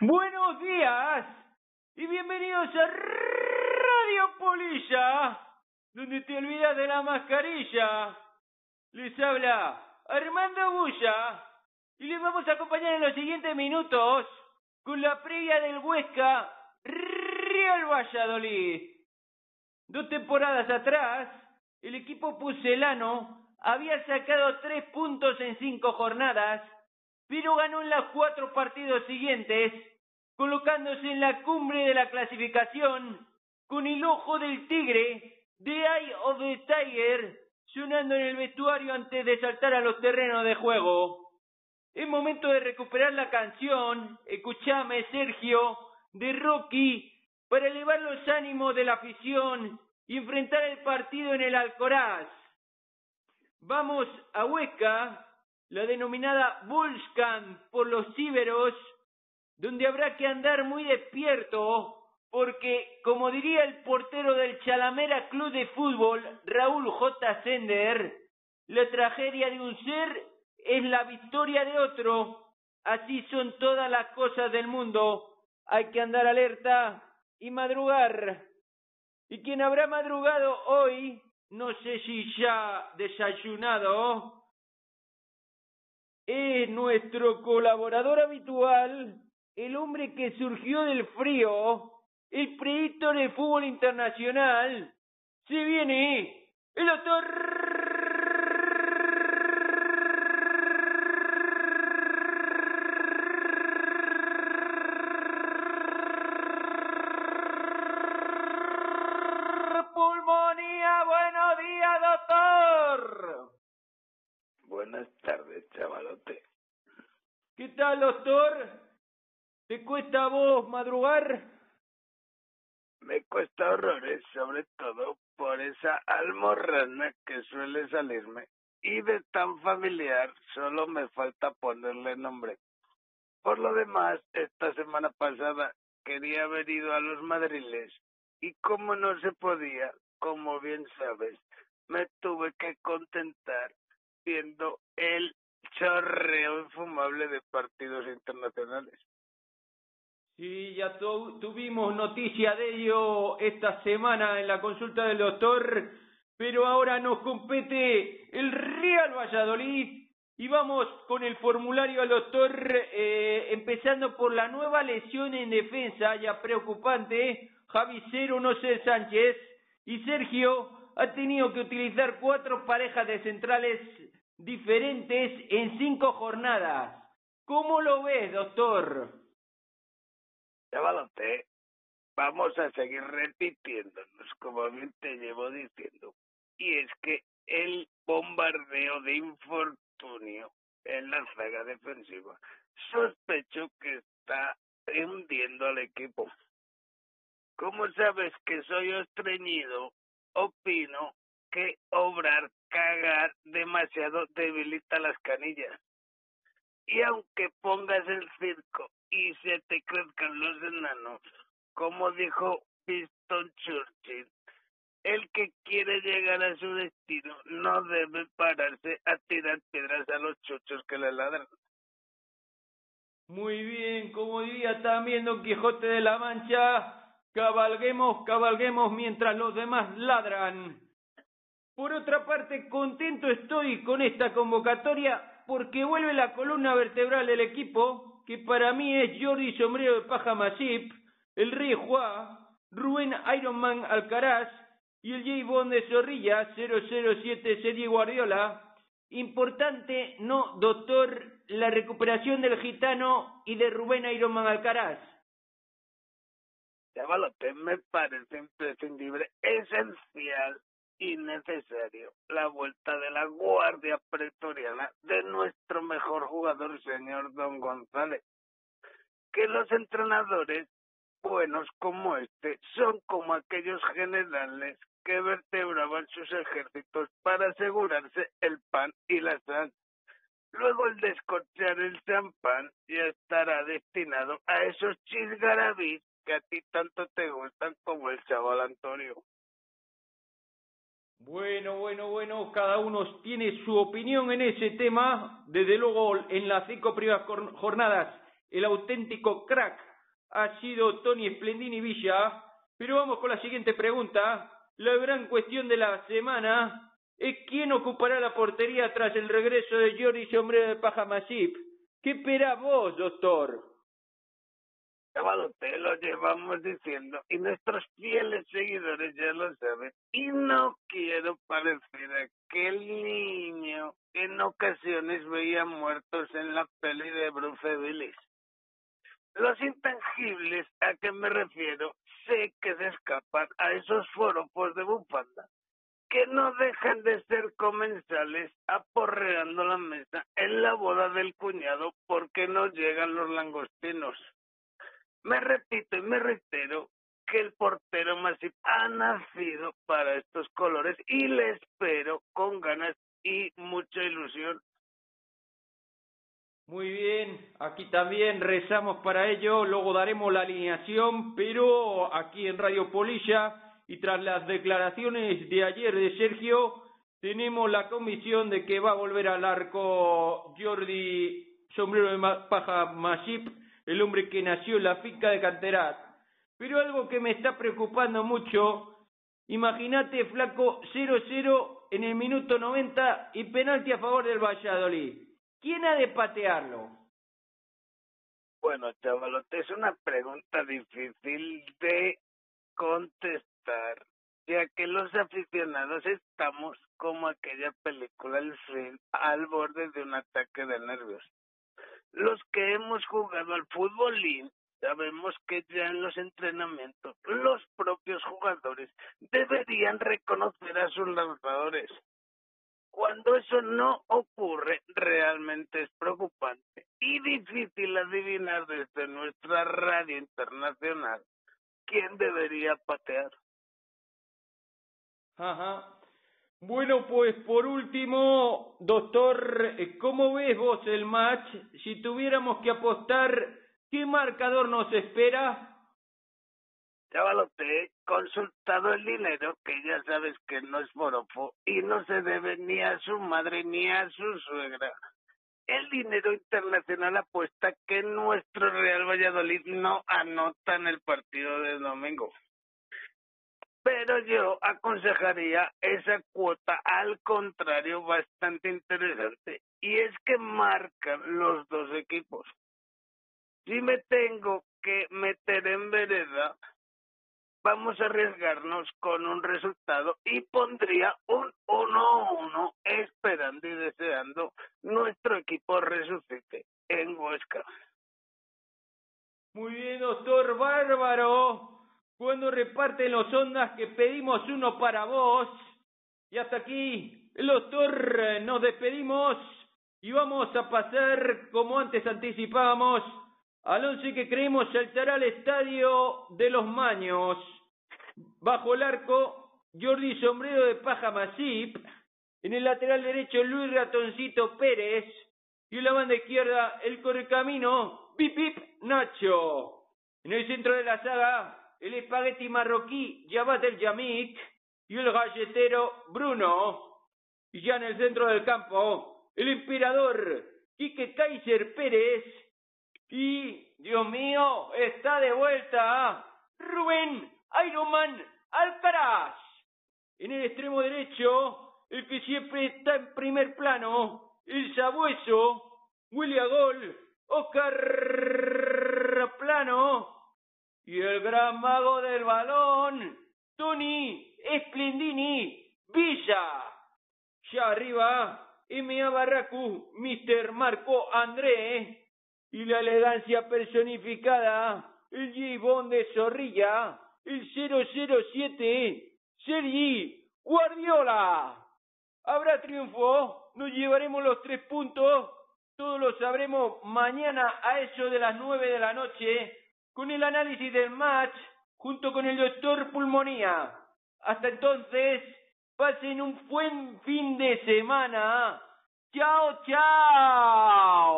Buenos días y bienvenidos a Radio Polilla, donde te olvidas de la mascarilla. Les habla Armando Bulla y les vamos a acompañar en los siguientes minutos con la previa del Huesca Real Valladolid. Dos temporadas atrás, el equipo pucelano había sacado tres puntos en cinco jornadas pero ganó en los cuatro partidos siguientes, colocándose en la cumbre de la clasificación con el ojo del tigre, The Eye of the Tiger, sonando en el vestuario antes de saltar a los terrenos de juego. Es momento de recuperar la canción, escuchame Sergio, de Rocky, para elevar los ánimos de la afición y enfrentar el partido en el Alcoraz. Vamos a Huesca, la denominada Bullscan por los íberos, donde habrá que andar muy despierto, porque, como diría el portero del Chalamera Club de Fútbol, Raúl J. Sender, la tragedia de un ser es la victoria de otro. Así son todas las cosas del mundo. Hay que andar alerta y madrugar. Y quien habrá madrugado hoy, no sé si ya desayunado, es nuestro colaborador habitual, el hombre que surgió del frío, el predictor del fútbol internacional. Se viene el doctor Pulmonía, buenos días, doctor. Buenas tardes, chavalote. ¿Qué tal, doctor? ¿Te cuesta a vos madrugar? Me cuesta horrores, sobre todo por esa almorrana que suele salirme. Y de tan familiar, solo me falta ponerle nombre. Por lo demás, esta semana pasada quería haber ido a los madriles y como no se podía, como bien sabes, me tuve que contentar viendo el chorreo infumable de partidos internacionales. Sí, ya tuvimos noticia de ello esta semana en la consulta del doctor, pero ahora nos compete el Real Valladolid y vamos con el formulario al doctor, eh, empezando por la nueva lesión en defensa, ya preocupante, Javi Cero, no sé Sánchez, y Sergio ha tenido que utilizar cuatro parejas de centrales diferentes en cinco jornadas. ¿Cómo lo ves, doctor? Chavalote, vamos a seguir repitiéndonos, como bien te llevo diciendo. Y es que el bombardeo de infortunio en la saga defensiva, sospecho que está hundiendo al equipo. Como sabes que soy estreñido, opino que obrar cagar demasiado debilita las canillas. Y aunque pongas el circo y se te crezcan los enanos, como dijo Winston Churchill, el que quiere llegar a su destino no debe pararse a tirar piedras a los chuchos que le ladran. Muy bien, como diría también Don Quijote de la Mancha, cabalguemos, cabalguemos mientras los demás ladran. Por otra parte, contento estoy con esta convocatoria porque vuelve la columna vertebral del equipo, que para mí es Jordi Sombrero de Paja Masip, el Rey Juá, Rubén Ironman Alcaraz y el J. Bond de Zorrilla 007 Serie Guardiola. Importante, no, doctor, la recuperación del gitano y de Rubén Ironman Alcaraz. Chavalote, me parece imprescindible, esencial innecesario la vuelta de la guardia pretoriana de nuestro mejor jugador, señor Don González. Que los entrenadores buenos como este son como aquellos generales que vertebraban sus ejércitos para asegurarse el pan y la sal. Luego el descorchar el champán ya estará destinado a esos chisgarabis que a ti tanto te gustan como el chaval Antonio. Bueno, bueno, bueno, cada uno tiene su opinión en ese tema. Desde luego, en las cinco primeras jornadas el auténtico crack ha sido Tony Splendini Villa. Pero vamos con la siguiente pregunta. La gran cuestión de la semana es quién ocupará la portería tras el regreso de Jordi Sombrero de Paja Masip. ¿Qué esperás vos, doctor? Te lo llevamos diciendo y nuestros fieles seguidores ya lo saben. Y no quiero parecer aquel niño que en ocasiones veía muertos en la peli de Bruce Willis. Los intangibles a que me refiero sé que se escapan a esos forofos de bufanda que no dejan de ser comensales aporreando la mesa en la boda del cuñado porque no llegan los langostinos. Me repito y me reitero que el portero Masip ha nacido para estos colores y le espero con ganas y mucha ilusión. Muy bien, aquí también rezamos para ello, luego daremos la alineación, pero aquí en Radio Polilla y tras las declaraciones de ayer de Sergio, tenemos la comisión de que va a volver al arco Jordi Sombrero de Paja Masip el hombre que nació en la finca de Canterat. Pero algo que me está preocupando mucho, imagínate, flaco, 0-0 en el minuto 90 y penalti a favor del Valladolid. ¿Quién ha de patearlo? Bueno, chavalote, es una pregunta difícil de contestar, ya que los aficionados estamos como aquella película al borde de un ataque de nervios. Los que hemos jugado al fútbolín sabemos que ya en los entrenamientos los propios jugadores deberían reconocer a sus lanzadores. Cuando eso no ocurre, realmente es preocupante y difícil adivinar desde nuestra radio internacional quién debería patear. Ajá. Bueno, pues por último, doctor, eh, ¿cómo ves vos el match? Si tuviéramos que apostar, ¿qué marcador nos espera? Chavalote, he consultado el dinero, que ya sabes que no es morofo y no se debe ni a su madre ni a su suegra. El dinero internacional apuesta que nuestro Real Valladolid no anota en el partido de domingo. Pero yo aconsejaría esa cuota al contrario bastante interesante y es que marcan los dos equipos. Si me tengo que meter en vereda, vamos a arriesgarnos con un resultado y pondría un 1-1 esperando y deseando nuestro equipo resucite en Huesca. Muy bien, doctor Bárbaro cuando reparten los ondas que pedimos uno para vos. Y hasta aquí, el doctor, nos despedimos y vamos a pasar, como antes anticipábamos, al once que creemos saltará al estadio de los Maños. Bajo el arco, Jordi Sombrero de Paja Masip. En el lateral derecho, Luis Ratoncito Pérez. Y en la banda izquierda, el correcamino, Pip Pip Nacho. En el centro de la saga, el espagueti marroquí Javad el Yamik y el galletero Bruno. Y ya en el centro del campo, el emperador Quique Kaiser Pérez. Y, Dios mío, está de vuelta Rubén Ironman Alcaraz. En el extremo derecho, el que siempre está en primer plano, el sabueso, William Gol, Oscar Plano y el gran mago del balón, Tony Splendini Villa. Ya arriba, M.A. Barracu, Mr. Marco André, y la elegancia personificada, el J. de Zorrilla, el 007, Sergi Guardiola. ¿Habrá triunfo? ¿Nos llevaremos los tres puntos? Todos lo sabremos mañana a eso de las nueve de la noche con el análisis del match junto con el doctor Pulmonía. Hasta entonces, pasen un buen fin de semana. Chao, chao.